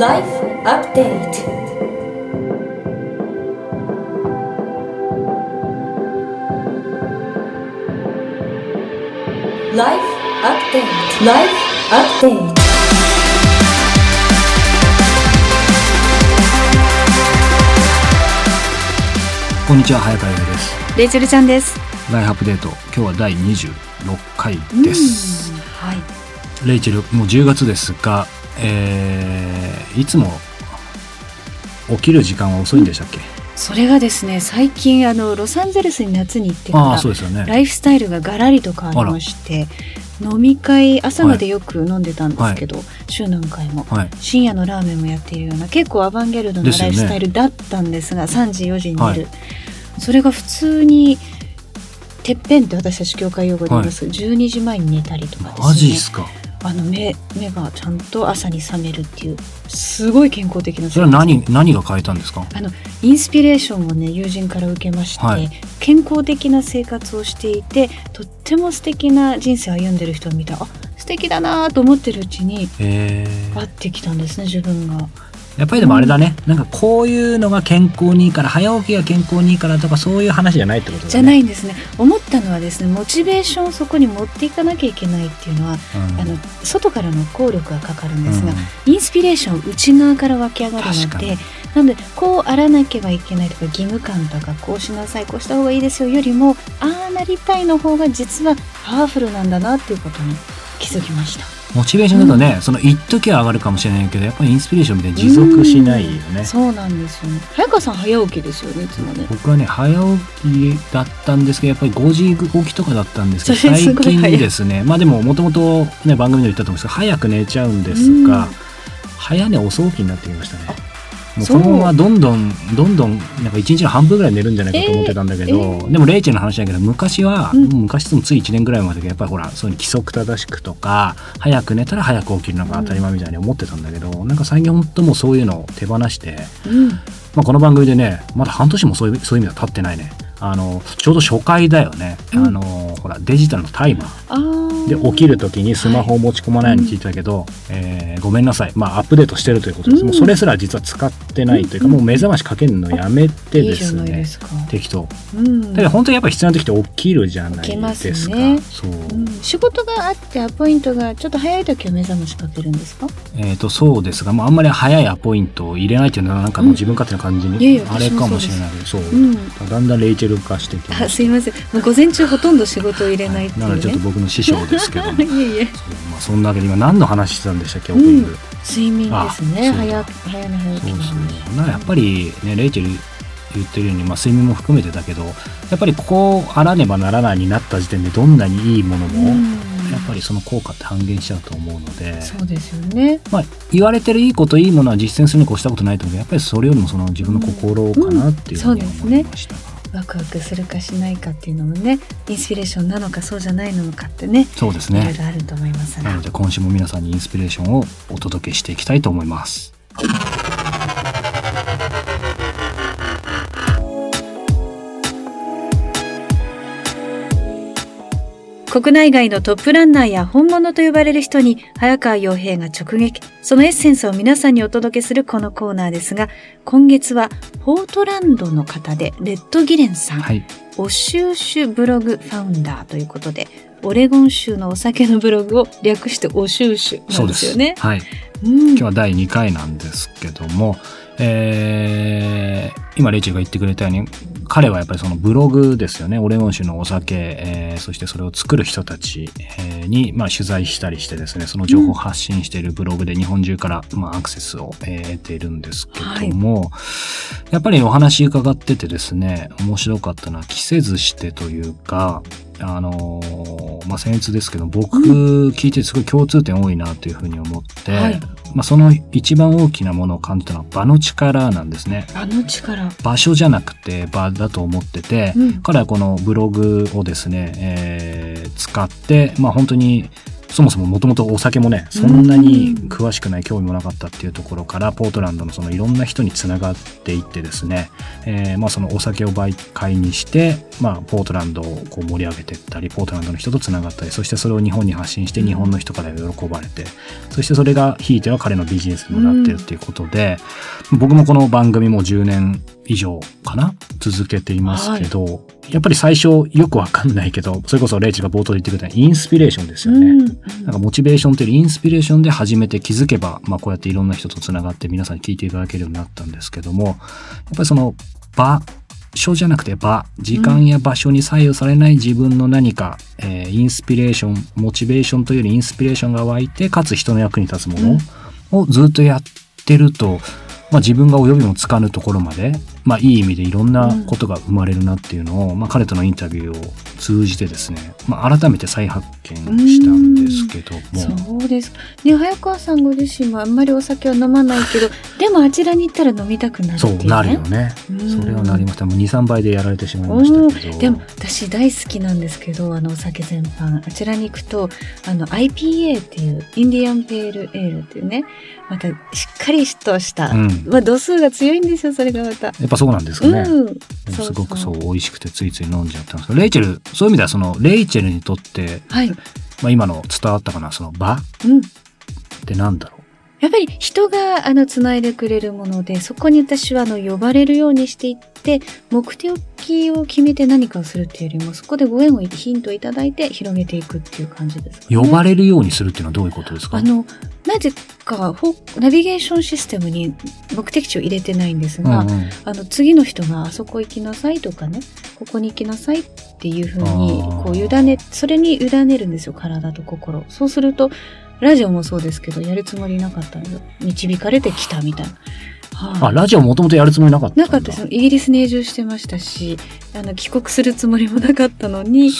Life Update. ライフアップデートライフアップデートこんにちは早川由です。レイチェルちゃんです。ライフアップデート。今日は第26回です、はい。レイチェルもう10月ですが、えーいつも起きる時間は遅いんでしたっけ、それがですね、最近あのロサンゼルスに夏に行ってからね。ライフスタイルがガラリと変わりまして、飲み会朝までよく飲んでたんですけど、週何回も。はい。深夜のラーメンもやっているような結構アバンギャルドなライフスタイルだったんですが3時4時に寝る、はい。それが普通にてっぺんって私たち教会用語で言います、12時前に寝たりとかですね。マジっすかあの目目がちゃんと朝に覚めるっていうすごい健康的なそれは何何が変えたんですか？あのインスピレーションをね友人から受けまして、はい。健康的な生活をしていてとっても素敵な人生を歩んでる人を見た。あ素敵だなと思ってるうちにえ会ってきたんですね自分が。やっぱりでもあれだね、なんかこういうのが健康にいいから早起きが健康にいいからとかそういう話じゃないってことだね。じゃないいんですね。思ったのはですねモチベーションをそこに持っていかなきゃいけないっていうのは、うん。あの外からの効力がかかるんですが、うん。インスピレーション内側から湧き上がるのでなのでこうあらなければいけないとか義務感とかこうしなさいこうした方がいいですよよりもああなりたいの方が実はパワフルなんだなっていうことに気づきました。モチベーションだとね、その一時は上がるかもしれないけどやっぱりインスピレーションみたいに持続しないよね、そうなんですよね。早川さん早起きですよねいつもね。僕はね早起きだったんですけどやっぱり5時起きとかだったんですけど最近ですね。まあでももともとね番組でも言ったと思うんですけど早く寝ちゃうんですが、うん。早寝遅起きになってきましたねもうこのままどんどんどんどんなんか一日の半分ぐらい寝るんじゃないかと思ってたんだけど、えー。えでもレイチェルの話だけど昔は、うん。昔でもつい1年ぐらいまでやっぱりほらそういう規則正しくとか早く寝たら早く起きるのが当たり前みたいに思ってたんだけど、なんか最近本当もうそういうのを手放してうんまあ、この番組でねまだ半年もそういうそういう意味では経ってないね。あのちょうど初回だよね、うん。あのほらデジタルのタイマー。で起きる時にスマホを持ち込まないように聞いてたけど、えーごめんなさい。まあアップデートしてるということです、うん。もうそれすら実は使ってないというか、うんもう目覚ましかけるのやめてですね。ないですか。適当。うん。だけど本当にやっぱ必要な時って起きるじゃない起きますね。ですかそう、うん。仕事があってアポイントがちょっと早い時は目覚ましかけるんですか？えー、とそうですが、もうあんまり早いアポイントを入れないっていうのはなんかもう自分勝手な感じに、あれかもしれないけどそう、う。ん。だんだんレイチェル化してきます。いません。もう午前中ほとんど仕事を入れないっていうね、なのでちょっと僕の師匠ですけども。いえいえ。まあ、そんなわけで今何の話してたんでしたっけオープニング、睡眠ですね。早早寝早起きそうのそうなんかやっぱりねレイチェル言ってるように、まあ、睡眠も含めてだけどやっぱりこうあらねばならないになった時点でどんなにいいものも、うんやっぱりその効果って半減しちゃうと思うので、そうですよね。まあ、言われてるいいこといいものは実践するに越したことないと思うけどやっぱりそれよりもその自分の心かなっていうふうに思いました。が、ワクワクするかしないかっていうのもねインスピレーションなのかそうじゃないのかってねそうですいろいねろあると思いますが。なので今週も皆さんにインスピレーションをお届けしていきたいと思います。国内外のトップランナーや本物と呼ばれる人に早川洋平が直撃、そのエッセンスを皆さんにお届けするこのコーナーですが、今月はポートランドの方でレッドギレンさん、はい、お収集ブログファウンダーということで、オレゴン州のお酒のブログを略してお収集なんですです。よね。はい。うん。今日は第2回なんですけども、えー今レイチェルが言ってくれたように彼はやっぱりそのブログですよね。オレゴン州のお酒、えーそしてそれを作る人たち、えーに、まあ、取材したりしてですねその情報を発信しているブログで日本中から、まあ、アクセスを、えー得ているんですけども、やっぱりお話伺っててですね面白かったのは着せずしてというかあのーまあ僭越ですけど僕聞いてすごい共通点多いなというふうに思って、はいまあ、その一番大きなものを感じたのは場の力なんですね。あの力。場所じゃなくて場だと思ってて、うん彼はこのブログをですね、えー使って、まあ本当にそもそももともとお酒もね、そんなに詳しくない、興味もなかったっていうところから、ポートランドのそのいろんな人につながっていってですね、えーまあそのお酒を媒介にして、まあポートランドをこう盛り上げていったり、ポートランドの人とつながったり、そしてそれを日本に発信して、日本の人から喜ばれて、そしてそれがひいては彼のビジネスにもなってるっていうことで、僕もこの番組も10年以上かな続けていますけど、やっぱり最初よくわかんないけど、それこそレイチが冒頭で言ってくれたインスピレーションですよね。うんなんかモチベーションというよりインスピレーションで初めて気づけば、まあこうやっていろんな人とつながって皆さんに聞いていただけるようになったんですけども、やっぱりその場所じゃなくて場、時間や場所に左右されない自分の何か、えーインスピレーション、モチベーションというよりインスピレーションが湧いて、かつ人の役に立つものをずっとやってると、まあ自分が及びもつかぬところまで、まあいい意味でいろんなことが生まれるなっていうのを、まあ彼とのインタビューを通じてですね、まあ改めて再発見したんですけども、そうです。ね、早川さんご自身はあんまりお酒は飲まないけど、でもあちらに行ったら飲みたくなるっていう、ね。そうなるよね。うんそれはなりました。もう2、3倍でやられてしまいましたけど。でも私大好きなんですけどあのお酒全般あちらに行くとあの IPA っていうインディアンペールエールっていうねまたしっかりとした、うんまあ、度数が強いんですよそれがまた。ぱそうなんですかね。うん、すごくそう美味しくてついつい飲んじゃったんですけど、レイチェル、そういう意味ではそのレイチェルにとって、はい、まあ今の伝わったかな、その場っうん、てなんだろやっぱり人があの繋いでくれるものでそこに私はあの呼ばれるようにしていって目的を決めて何かをするっていうよりもそこでご縁をヒントをいただいて広げていくっていう感じですかね。う。呼ばれるようにするっていうのはどういうことですか？あの、なぜか、ほナビゲーションシステムに目的地を入れてないんですが、うんうんあの、次の人があそこ行きなさいとかね、ここに行きなさいっていうふうにこう、委ね、それに委ねるんですよ、体と心。そうすると、ラジオもそうですけど、やるつもりなかったので、導かれてきたみたいな。はいあ、ラジオもともとやるつもりなかった。なかったです。イギリスに永住してましたし、あの、帰国するつもりもなかったのに。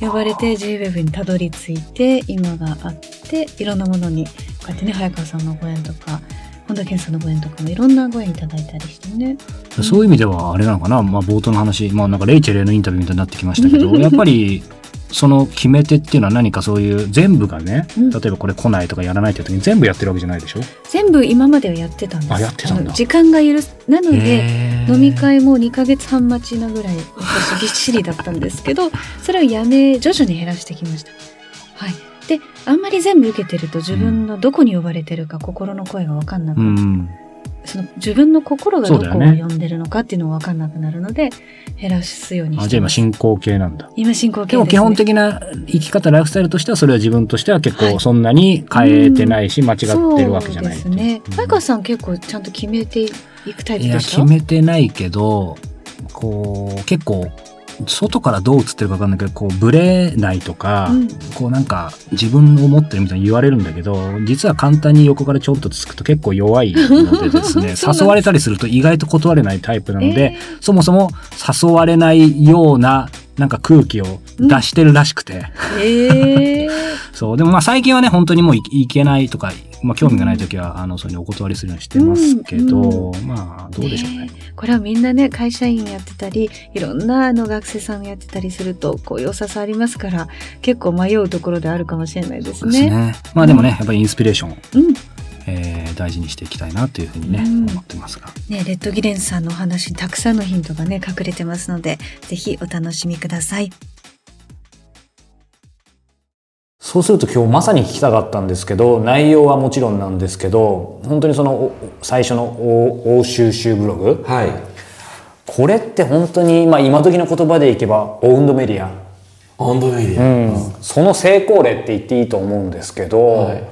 呼ばれて JWEB にたどり着いて今があっていろんなものにこうやってね早川さんのご縁とか本田健さんのご縁とかもいろんなご縁いただいたりしてね。そういう意味ではあれなのかな、まあ冒頭の話、まあなんかレイチェルへのインタビューみたいになってきましたけど、やっぱり、その決め手っていうのは何かそういう全部がね、うん例えばこれ来ないとかやらないっていう時に全部やってるわけじゃないでしょ？全部今まではやってたんです。あやってたんだの時間が許す。なので、飲み会も2ヶ月半待ちなぐらい私ぎっしりだったんですけど、それをやめ、徐々に減らしてきました。はい。で、あんまり全部受けてると自分のどこに呼ばれてるか心の声がわかんなくうなるん。その自分の心がどこをそうだよね呼んでるのかっていうのが分かんなくなるので、減らすようにして。あじゃあ今進行形なんだ。今進行形です、ね。でも基本的な生き方、ライフスタイルとしては、それは自分としては結はい構そんなに変えてないし、間違ってるわけじゃない。そうですね。うん早川さん結構ちゃんと決めていくタイプいや、でしょ決めてないけど、こう、結構、外からどう映ってるかわかんないけど、こう、ブレないとか、うん。こうなんか、自分を持ってるみたいに言われるんだけど、実は簡単に横からちょっとつくと結構弱いのでですね、誘われたりすると意外と断れないタイプなので、えそもそも誘われないような、なんか空気を出してるらしくて。ー、えー。そう。でもまあ最近はね、本当にもういいけないとか、まあ興味がない時は、あの、そういうのお断りするようにしてますけど、まあ、どうでしょうね。ねこれはみんなね、会社員やってたり、いろんなあの学生さんやってたりすると、こう良ささありますから、結構迷うところであるかもしれないですそうですね。ね。まあでもね、やっぱりインスピレーションを、うん。えー大事にしていきたいなというふうにね、うん思ってますが。ね、レッドギレンさんのお話にたくさんのヒントがね、隠れてますので、ぜひお楽しみください。そうすると今日まさに聞きたかったんですけど、内容はもちろんなんですけど、本当にそのお最初の欧欧収集ブログ、はい。これって本当に、まあ今時の言葉でいけば、オウンドメディア。温度メディア。うん、その成功例って言っていいと思うんですけど、はい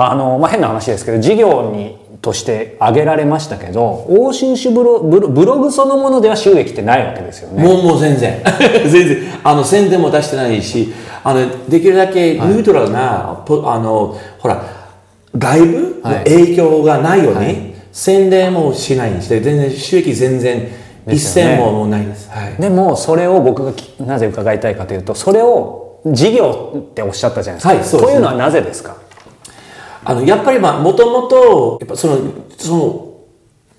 あの、まあ、変な話ですけど、事業に、として挙げられましたけど、欧州種ブロブロブログそのものでは収益ってないわけですよね。もうもう全然。全然。あの、宣伝も出してないし、あの、できるだけニュートラルな、ポあの、ほら、外部のはい影響がないように、はい宣伝もしないにして、全然収益全然、一銭もないです。はい。でも、それを僕がきなぜ伺いたいかというと、それを事業っておっしゃったじゃないですか。はいというのはなぜですか？あの、やっぱりまあ、もともと、やっぱその、その、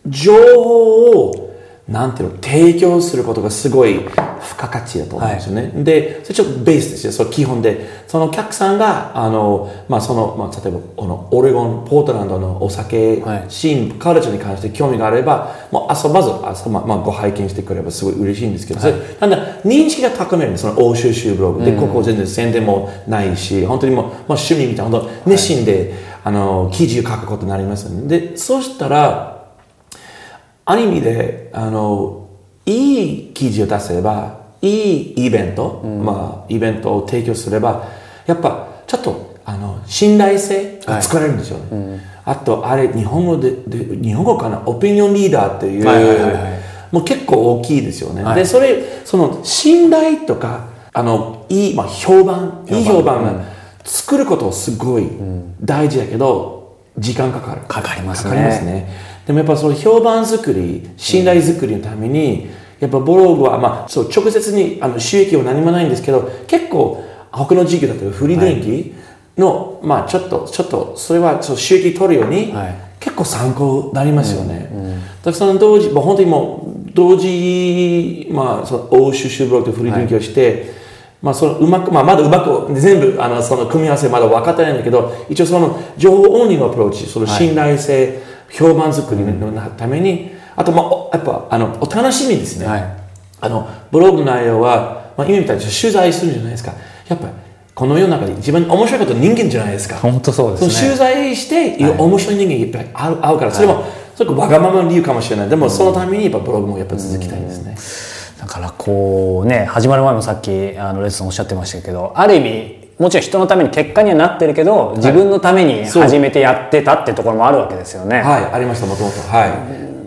情報をなんていうの、提供することがすごい付加価値だと思うんですよね。で、それちょっとベースですよ、その基本で。そのお客さんが、あの、まあ、その、まあ、例えば、この、オレゴン、ポートランドのお酒はいシーン、カルチャーに関して興味があれば、もう、遊ばず、遊ま、まあ、ご拝見してくればすごい嬉しいんですけど、それなんだ、認識が高めるんです、その欧州州ブログ。で、ここ全然宣伝もないし、本当にもう、まあ、趣味みたいな、本当熱心で、あの、記事を書くことになりますよね。で、そうしたら、ある意味で、あの、いい記事を出せば、いいイベント、まあ、イベントを提供すれば、やっぱ、ちょっと、あの、信頼性が作られるんですよね。あと、あれ、日本語で、で日本語かな、オピニオンリーダーっていう、はいはいはいはい。もう結構大きいですよね。はい。で、それ、その、信頼とか、あの、いい、まあ、評判、いい評判が作ることすごい大事だけど、時間かかる。かかりますねかかりますね。でもやっぱその評判作り、信頼作りのために、やっぱブログは、まあ、そう、直接にあの収益は何もないんですけど、結構、他の事業だったり、フリー電気の、まあ、ちょっと、ちょっと、それはそう収益取るように、はい結構参考になりますよね。だからその同時、もう本当にもう、同時、まあ、その欧州州ブログとフリー電気をして、まあ、そのうまく、まあ、まだうまく、全部、あの、その組み合わせまだ分かってないんだけど、一応その、情報オンリーのアプローチ、その信頼性、評判作りのために、あと、まあ、おやっぱ、あの、お楽しみですね。はいあの、ブログの内容は、まあ、今みたいに取材するじゃないですか。やっぱり、この世の中で一番面白いことは人間じゃないですか。本当そうですねその取材して、面白い人間がいっぱい会う会うから、それも、それわがままの理由かもしれない。でも、そのためにやっぱブログもやっぱ続きたいですね。だからこうね始まる前もさっきあのレッスンおっしゃってましたけどある意味もちろん人のために結果にはなってるけど自分のために始めてやってたってところもあるわけですよね。はい、ありました、もともと。はい。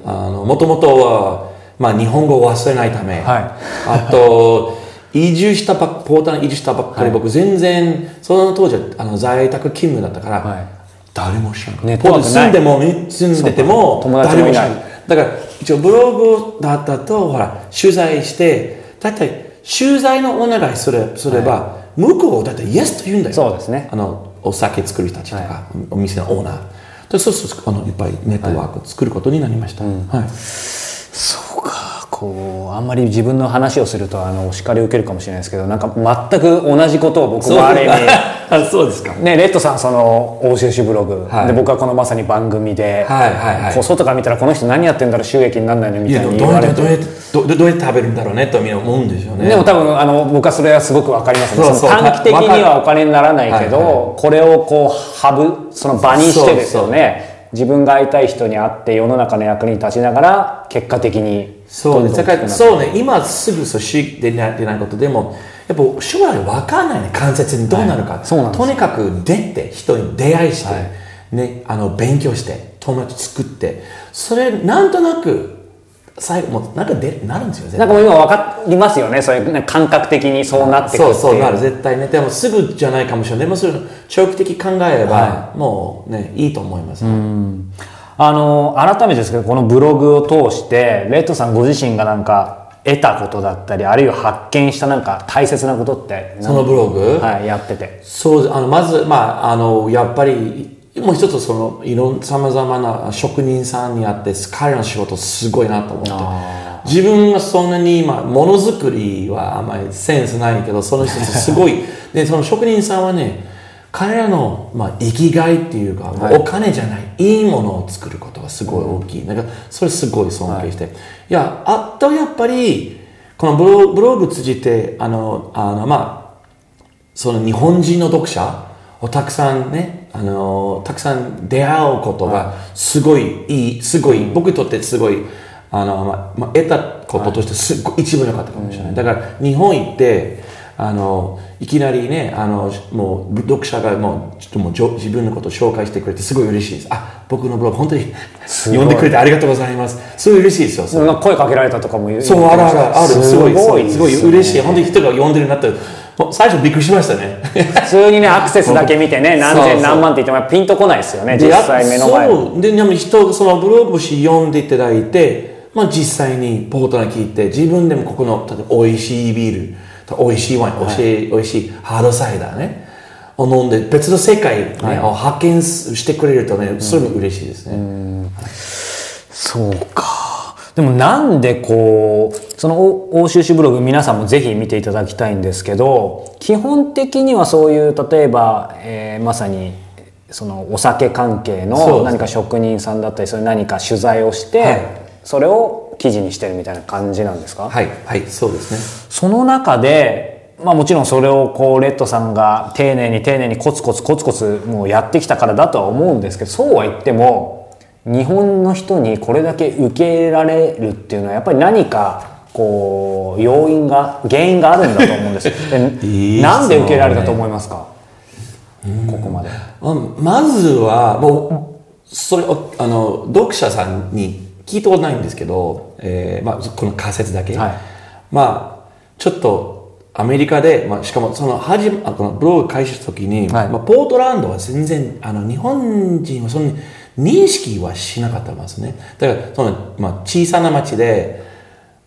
あの、もともとは、まあ、日本語を忘れないため。はいあと、移住したばっポーターに移住したばっかり、僕全然、その当時はあの在宅勤務だったから、はい誰も知らない。ネッポータトワークないーに住んでも、ね住んでても、達もいない誰も知らない。だから、一応ブログだったと、ほら、取材して、だいたい取材のお願いすれすれば、向こうはだいたいイエスと言うんだよ。そうですねあの、お酒作る人たちとか、お店のオーナー。でそうすると、あの、いっぱいネットワークを作ることになりました。はい。そうかこうあんまり自分の話をするとあのお叱りを受けるかもしれないですけどなんか全く同じことを僕もある意味あそうですか。ね、レッドさんその欧州市ブログ、はい。で僕はこのまさに番組で、はいはいはい。こう外から見たらこの人何やってんだろう収益になんないのみたいにどうやって、言われて。どうやって、どうやって食べるんだろうねとみんな思うんでしょうね。でも多分あの僕はそれはすごく分かりますね。短期的にはお金にならないけど、はいはこれをこうハブその場にしてですよね自分が会いたい人に会って世の中の役に立ちながら結果的にそうです。だから、どんどん大きくなってそうね、今すぐそうしでなってないことでも、やっぱ将来わかんないね、間接にどうなるか。そうなんとにかく出て、人に出会いして、はいね、あの、勉強して、友達作って、それ、なんとなく、最後、もう、なんかで、なるんですよ、なんかもう今分かりますよね。そういうね感覚的にそうなってくるそうそうなる。絶対ねでもすぐじゃないかもしれない。でもそれ長期的考えれば、もうねいいと思います、あの改めてですけどこのブログを通してレッドさんご自身がなんか得たことだったりあるいは発見したなんか大切なことって何そのブログ、はいやってて。そうあのまず、まあ、あのやっぱりもう一つそのいろんさまざまな職人さんにあって彼らの仕事すごいなと思って。自分がそんなに今ものづくりはあんまりセンスないけどその人たちすごい。でその職人さんはね彼らの、まあ、生きがいっていうか、お金じゃないいいものを作ることがすごい大きい、なんかそれすごい尊敬して、い、やあとやっぱりこのブロブログ通じてあのあのまあその日本人の読者をたくさんね、あのたくさん出会うことがすごいいい、すごい、僕にとってすごい、あの、まあ、まあ、得たこととしてすっごい一番良かったかもしれない。だから、日本行って、あの、いきなりね、あの、もう、読者がもう、ちょっともう自分のことを紹介してくれて、すごい嬉しいです。あ、僕のブログ、本当に、読んでくれてありがとうございます。すごい嬉しいですよ。そ声かけられたとかもそう、あるあるある。すごい、すごい、嬉しい。本当に人が読んでるなって、最初びっくりしましたね。普通にねアクセスだけ見てね 何千何万って言ってもピンとこないですよねで実際目の前にそう。ででも人そのブログ誌読んでいただいて、まあ、実際にポートナー聞いて自分でもここの例えば美味しいビール美味しいワイン、美味しい美味しいハードサイダーねを飲んで別の世界、ねを発見してくれるとねそれも嬉しいですね、そうかでもなんでこう、その欧州史ブログ皆さんもぜひ見ていただきたいんですけど、基本的にはそういう、例えば、えーまさに、そのお酒関係の何か職人さんだったり、それ何か取材をして、はい。それを記事にしてるみたいな感じなんですか？はい、はい、そうですね。その中で、まあもちろんそれをこう、レッドさんが丁寧に丁寧にコツコツコツコツもうやってきたからだとは思うんですけど、そうは言っても、日本の人にこれだけ受け入れられるっていうのはやっぱり何か、こう、要因が、原因があるんだと思うんです。なんで受け入れられたと思いますか？ここまで。ままずは、もう、それを、あの、読者さんに聞いたことないんですけど、えーまあ、この仮説だけ。はい。まあ、ちょっと、アメリカで、まあ、しかも、その、はじめ、あこのブログ開始した時に、はい。まあ、ポートランドは全然、あの、日本人はそんなに認識はしなかったんですね。だから、その、まあ、小さな町で、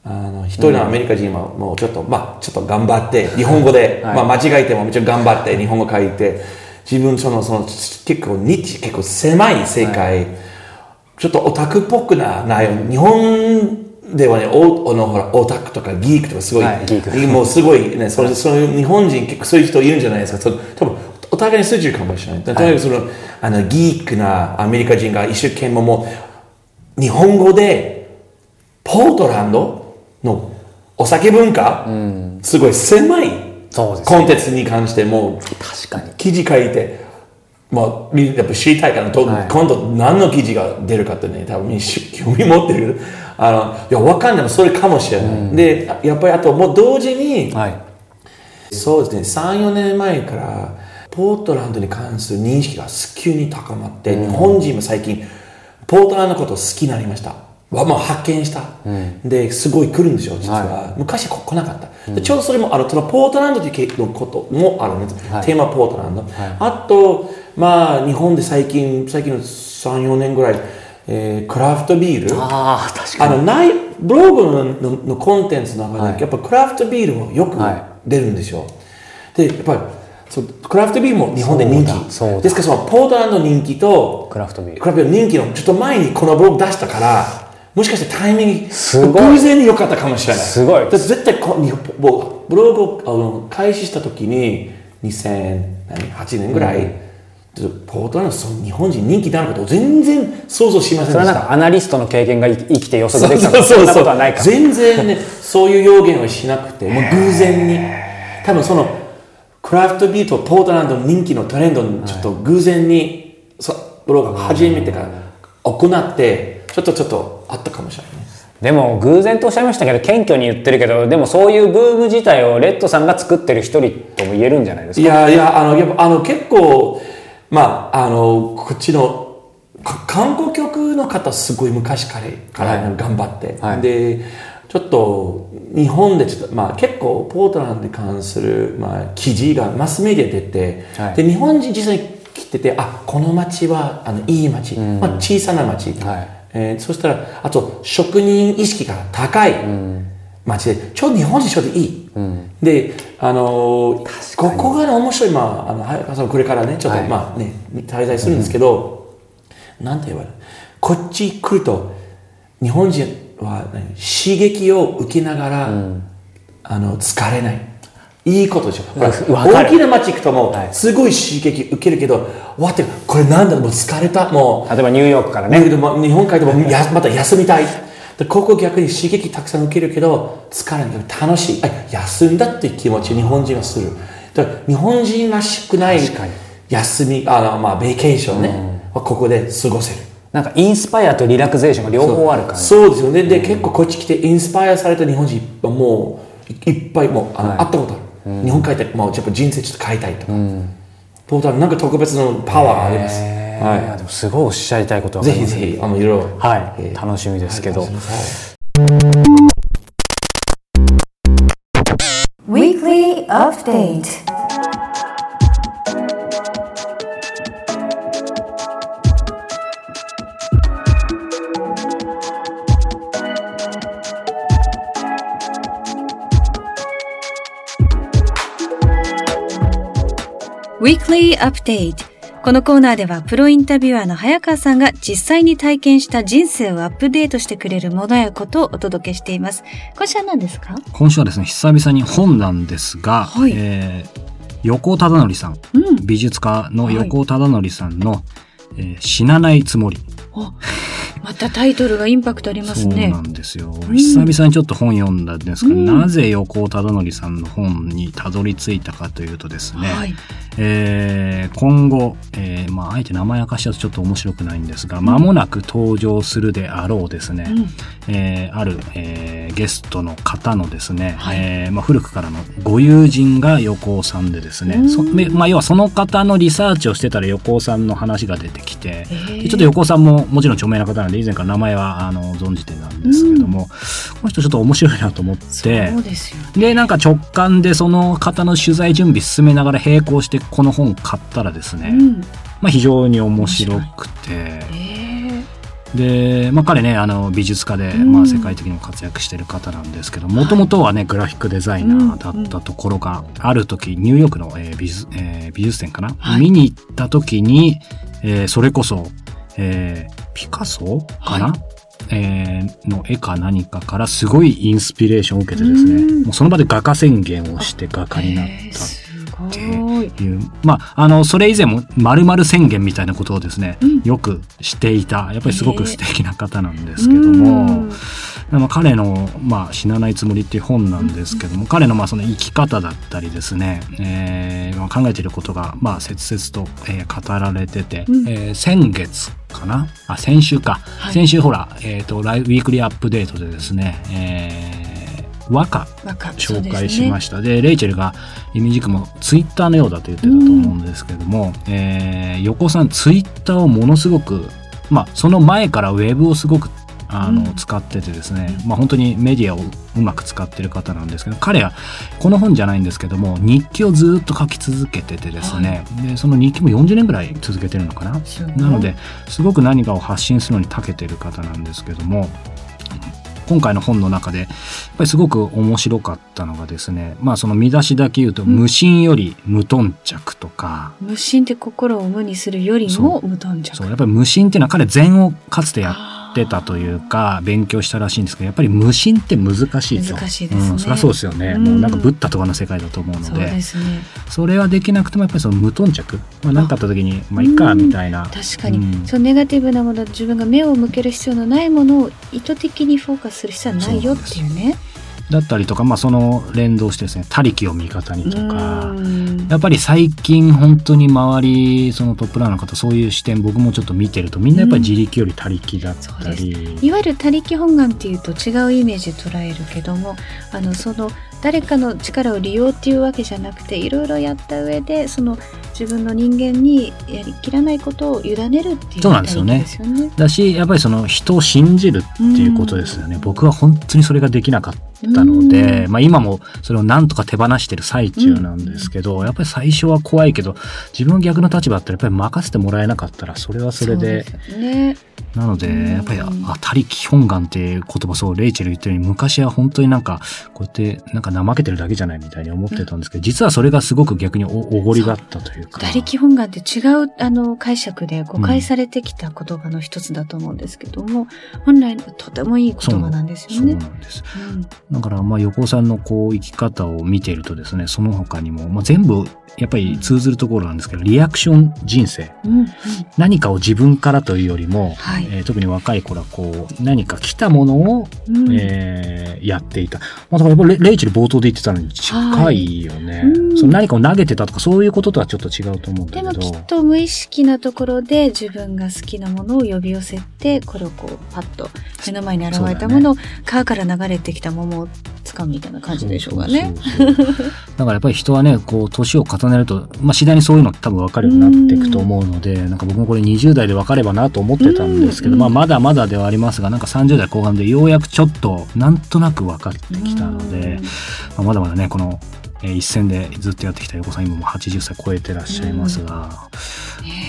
あの、一人のアメリカ人はもうちょっと、まあ、ちょっと頑張って、日本語で、はい。まあ、間違えてももちろん頑張って、日本語書いて、自分、その、その、結構ニッチ、結構狭い世界、ちょっとオタクっぽくな内容、日本ではね、おあのほらオタクとかギークとかすごい、はい。もうすごいね、それそういう日本人結構そういう人いるんじゃないですか。多分お互いに通じるかもしれない。例えばその、あのギークなアメリカ人が一生懸命もう日本語でポートランドのお酒文化、すごい狭いそうですコンテンツに関してもう確かに。記事書いて、まあ、みやっぱ知りたいから、とはい今度何の記事が出るかってね、多分興味持ってる。あの、いや、わかんないもそれかもしれない。で、やっぱりあともう同時に、はい。そうですね、3、4年前から、ポートランドに関する認識が急に高まって、日本人も最近、ポートランドのことを好きになりました。はまあ発見した、で、すごい来るんですよ、実は。昔こ来なかった。でちょうどそれも、あの、そのポートランドというのこともあるんです。テーマポートランド。あと、まあ、日本で最近、最近の3、4年ぐらい、えークラフトビール。ああ、確かに。あの、ない、ブログのののコンテンツの中で、はいやっぱクラフトビールもよくはい出るんですよ。で、やっぱり、そうクラフトビールも日本で人気。そうだそうだですから、そのポートランド人気と、クラフトビールクラフトビール人気のちょっと前にこのブログ出したから、もしかしてタイミング、すごい偶然に良かったかもしれない。すごい絶対こうブログを開始した時に、2008年ぐらい、ポートランドその日本人人気であることを全然想像しませんでした。それはなんかアナリストの経験が生きて予測できたとかそうそんなことはないから。全然ね、そういう要言をしなくて、もう偶然に。多分その、クラフトビールとポートランドの人気のトレンドにちょっと偶然に、そブログが始めてから行って、ちょっとちょっとあったかもしれないね。でも偶然とおっしゃいましたけど謙虚に言ってるけどでもそういうブーム自体をレッドさんが作ってる一人とも言えるんじゃないですか？いやいや、あの、やっぱあの結構、まあ、あの、こっちの、か観光局の方すごい昔から頑張って、はい。で、ちょっと日本でちょっと、まあ結構ポートランドに関する、まあ、記事がマスメディアで出て、はい。で、日本人実際に来てて、あ、この町はあのいい町、まあ小さな町。はい。えーそしたら、あと職人意識が高い町で、ちょうど日本人ちょうどいい。で、あのーここがね、面白い、まあ、あの、早川これからね、ちょっと、はい。まあね、滞在するんですけど、なんて言われるこっち来ると、日本人は何？刺激を受けながら、あの、疲れない。いいことでしょ。大きな街行くともはい、すごい刺激受けるけど、わって、これなんだもう疲れた。もう、例えばニューヨークからね。日本帰ってもやまた休みたい。でここ逆に刺激たくさん受けるけど疲れない。楽しい。あ休んだっていう気持ち日本人はする。日本人らしくない休みあのまあベーケーションね、はここで過ごせるなんかインスパイアとリラクゼーションが両方ある感じ。そうですよね。で、結構こっち来てインスパイアされた日本人はもういいっぱいもうあの、会ったことある、日本帰ってもうやっぱ人生ちょっと変えたいとか、ポータルなんか特別のパワーがあります、はい。やでもすごいおっしゃりたいことはぜひぜひあのいろいろはい、えー楽しみですけど、はい。Weekly Update Weekly Update このコーナーではプロインタビュアーの早川さんが実際に体験した人生をアップデートしてくれるものやことをお届けしています。今週は何ですか？今週はですね、久々に本なんですが、はいえー横尾忠則さん、うん。美術家の横尾忠則さんの、えー死なないつもり。おまたタイトルがインパクトありますねそうな。んですよ。久々にちょっと本読んだんですが、うんなぜ横尾忠則さんの本にたどり着いたかというとですね、はい。えー今後、えーまあ、あえて名前明かしちゃうとちょっと面白くないんですが、間もなく登場するであろうですね、うんえーある、えーゲストの方のですね、はい。えーまあ、古くからのご友人が横尾さんでですね、まあ、要はその方のリサーチをしてたら横尾さんの話が出てきて、ちょっと横尾さんももちろん著名な方なんで以前から名前はあの存じてたんですけども、この人ちょっと面白いなと思ってでね。でなんか直感でその方の取材準備進めながら並行してこの本買ったらですね、うん。まあ、非常に面白くてえで、まあ、彼ねあの美術家で、うん。まあ、世界的にも活躍してる方なんですけどもともとはねグラフィックデザイナーだったところが、ある時ニューヨークの、えー美術えー美術展かな、はい。見に行った時に、えーそれこそ、えーピカソかな、はえーの絵か何かからすごいインスピレーションを受けてですね、うん。もうその場で画家宣言をして画家になっえーたすごい。っていう、まあ、あの、それ以前も、〇〇宣言みたいなことをですね、うん。よくしていた、やっぱりすごく素敵な方なんですけども、まあ、彼の、まあ、死なないつもりっていう本なんですけども、彼の、まあ、その生き方だったりですね、えーまあ、考えていることが、まあ、切々と、えー語られてて、うん。えー先月かな？あ、先週か。はい。先週ほら、えっ、と、ライブウィークリーアップデートでですね、えー和歌紹介しましした。でレイチェルがイミジクもツイッターのようだと言ってたと思うんですけども、えー横尾さんツイッターをものすごく、まあ、その前からウェブをすごくあの、うん使っててですね、まあ、本当にメディアをうまく使ってる方なんですけど彼はこの本じゃないんですけども日記をずっと書き続けててですね、でその日記も40年ぐらい続けてるのかな？なのですごく何かを発信するのに長けてる方なんですけども今回の本の中でやっぱりすごく面白かったのがですねまあその見出しだけ言うと「無心より無頓着」とか、無心って心を無にするよりも無頓着。そう。やっぱり無心っていうのは彼禅をかつてやってたというか勉強したらしいんですけどやっぱり無心って難しいと難しいですね。うん、そりゃそうですよね、うん。もうなんかブッダとかの世界だと思うので。ね。それはできなくてもやっぱりその無頓着。まあ、何かあった時にまあいいかみたいな。確かに、うん。そうネガティブなもの自分が目を向ける必要のないものを意図的にフォーカスする必要はないよっていうね。だったりとか、まあ、その連動してですね、他力を味方にとか、うん。やっぱり最近本当に周り、そのトップランの方、そういう視点僕もちょっと見てると、みんなやっぱり自力より他力だったり、いわゆる他力本願っていうと違うイメージ捉えるけどもあのその誰かの力を利用っていうわけじゃなくていろいろやった上でその自分の人間にやりきらないことを委ねるっていうそうなんですよねね。だし、やっぱりその人を信じるっていうことですよね。僕は本当にそれができなかったので、うんまあ今もそれをなんとか手放してる最中なんですけど、やっぱり最初は怖いけど、自分が逆の立場だったらやっぱり任せてもらえなかったら、それはそれで、ね。なので、うんやっぱり、あ、他力本願っていう言葉、そう、レイチェル言ったように、昔は本当になんか、こうやって、なんか怠けてるだけじゃないみたいに思ってたんですけど、実はそれがすごく逆におおごりだったというか。他力本願って違うあの解釈で誤解されてきた言葉の一つだと思うんですけども、本来のとてもいい言葉なんですそうよね。なんです。うんだから、まあ、横尾さんのこう、生き方を見ているとですね、その他にも、まあ、全部、やっぱり通ずるところなんですけど、リアクション人生。うんうん何かを自分からというよりも、はいえー特に若い頃はこう、何か来たものを、うんえーやっていた。まあ、だからやっぱレレイチェル冒頭で言ってたのに近いよね。うんその何かを投げてたとかそういうこととはちょっと違うと思うんだでけど。もきっと無意識なところで自分が好きなものを呼び寄せてこれをこうパッと目の前に現れたものを、川から流れてきた桃を掴むみたいな感じでしょうがね。そうそうそうだからやっぱり人はね、こう、年を重ねると、まあ、次第にそういうの多分分かるようになっていくと思うので、なんか僕もこれ20代で分かればなと思ってたんですけど、うん。まあ、まだまだではありますが、なんか30代後半でようやくちょっと、なんとなく分かってきたので、まあ、まだまだね、この、えー一戦でずっとやってきた横さん今も80歳超えてらっしゃいますが、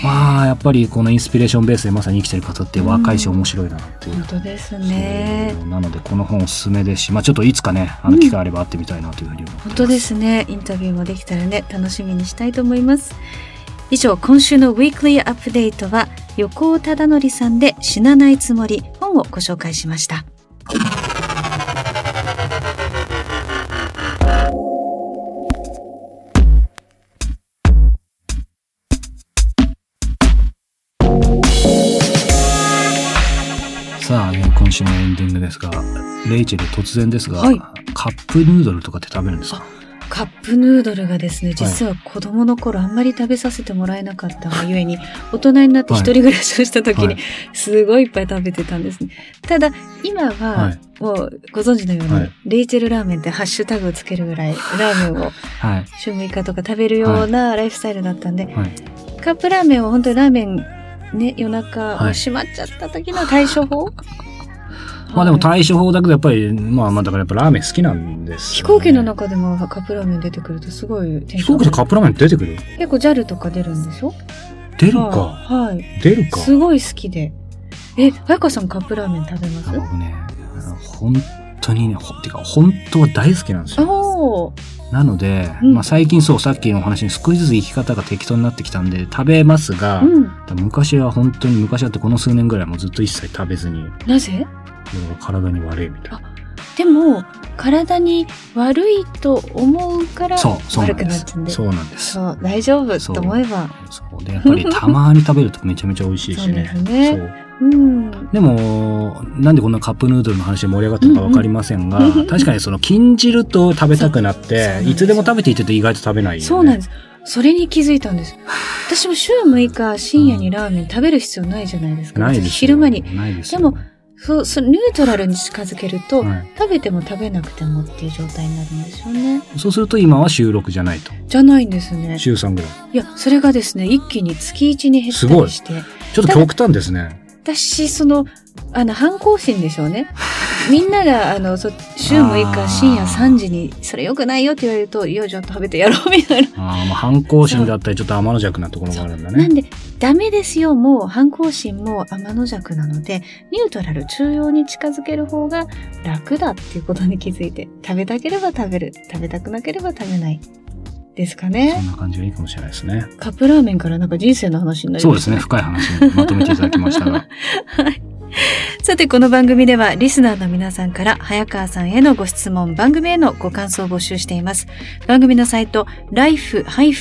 まあやっぱりこのインスピレーションベースでまさに生きてる方って若いし面白いなっていう本当ですね。なのでこの本おすすめですし、まあ、ちょっといつかねあの機会あれば会ってみたいなというふうに思ってます、本当ですね。インタビューもできたらね、楽しみにしたいと思います。以上、今週のウィークリーアップデートは、横尾忠則さんで死なないつもり本をご紹介しました。今週のエンディングですが、レイチェル突然ですが、はい。カップヌードルとかって食べるんですか？カップヌードルがですね、実は子供の頃あんまり食べさせてもらえなかったがゆえに、大人になって一人暮らしをした時にはい、すごいいっぱい食べてたんですね。ただ、今は、はい。もうご存知のように、はい。レイチェルラーメンってハッシュタグをつけるぐらい、ラーメンをはい。週6日とか食べるようなライフスタイルだったんで、はい。カップラーメンを本当にラーメンね、夜中、はい。閉まっちゃった時の対処法？まあでもはい対処法だけどやっぱり、まあまあだからやっぱラーメン好きなんですね、行機の中でもカップラーメン出てくるとすごい飛行機でカップラーメン出てくる？結構 JAL とか出るんでしょ？出るか？はい。はい出るか？すごい好きで。え、早川さんカップラーメン食べます？あ僕ね、本当にね、ほてか本当は大好きなんですよ。なので、うんまあ最近そう、さっきのお話に少しずつ生き方が適当になってきたんで食べますが、うん。昔は本当に昔はってこの数年ぐらいもうずっと一切食べずに、なぜ？体に悪いみたいな。でも、体に悪いと思うからそう、そうな悪くなっちゃうん。で。そうなんです。そう、大丈夫そうと思えば。そう。で、やっぱりたまに食べるとめちゃめちゃ美味しいしね。そうですねそううん。でも、なんでこんなカップヌードルの話で盛り上がったのかわかりませんが、うんうん確かにその禁じると食べたくなっていつでも食べていてと意外と食べないよね。そうなんです。それに気づいたんです。私も週6日深夜にラーメン食べる必要ないじゃないですか。ないですよ。昼間に。ないですよ。でも、そう、そう、ニュートラルに近づけると、はい食べても食べなくてもっていう状態になるんですよね。そうすると今は週6じゃないと。じゃないんですね。週3ぐらい。いや、それがですね、一気に月1に減ったすごいりして、ちょっと極端ですね。私、その、あの、反抗心でしょうね。みんなが、あの、そ週6あー日深夜3時に、それ良くないよって言われると、いや、じゃあ食べてやろうみたいな。ああ、まあ反抗心だったりちょっと天の弱なところがあるんだね。なんで、ダメですよ、もう反抗心も天の弱なので、ニュートラル、中庸に近づける方が楽だっていうことに気づいて、食べたければ食べる、食べたくなければ食べない。ですかそね。んな感じがいいかもしれないですね。カップラーメンからなんか人生の話になりましたそうですね。深い話にまとめていただきましたが。さて、この番組では、リスナーの皆さんから、早川さんへのご質問、番組へのご感想を募集しています。番組のサイト、life-upd.com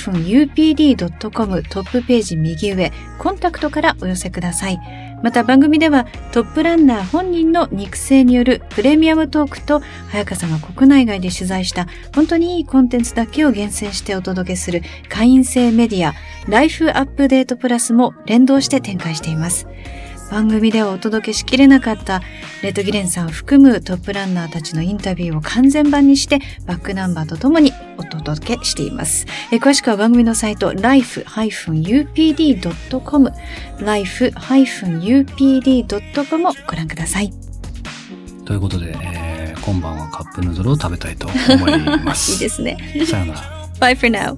トップページ右上、コンタクトからお寄せください。また番組ではトップランナー本人の肉声によるプレミアムトークと早川さんが国内外で取材した本当にいいコンテンツだけを厳選してお届けする会員制メディアライフアップデートプラスも連動して展開しています。番組ではお届けしきれなかったレッドギレンさんを含むトップランナーたちのインタビューを完全版にしてバックナンバーとともにお届けしています。えー詳しくは番組のサイト life-upd.com life-upd.com をご覧ください。ということで、えー今晩はカップヌードルを食べたいと思いま いいす。ですね。さよなら。Bye for now.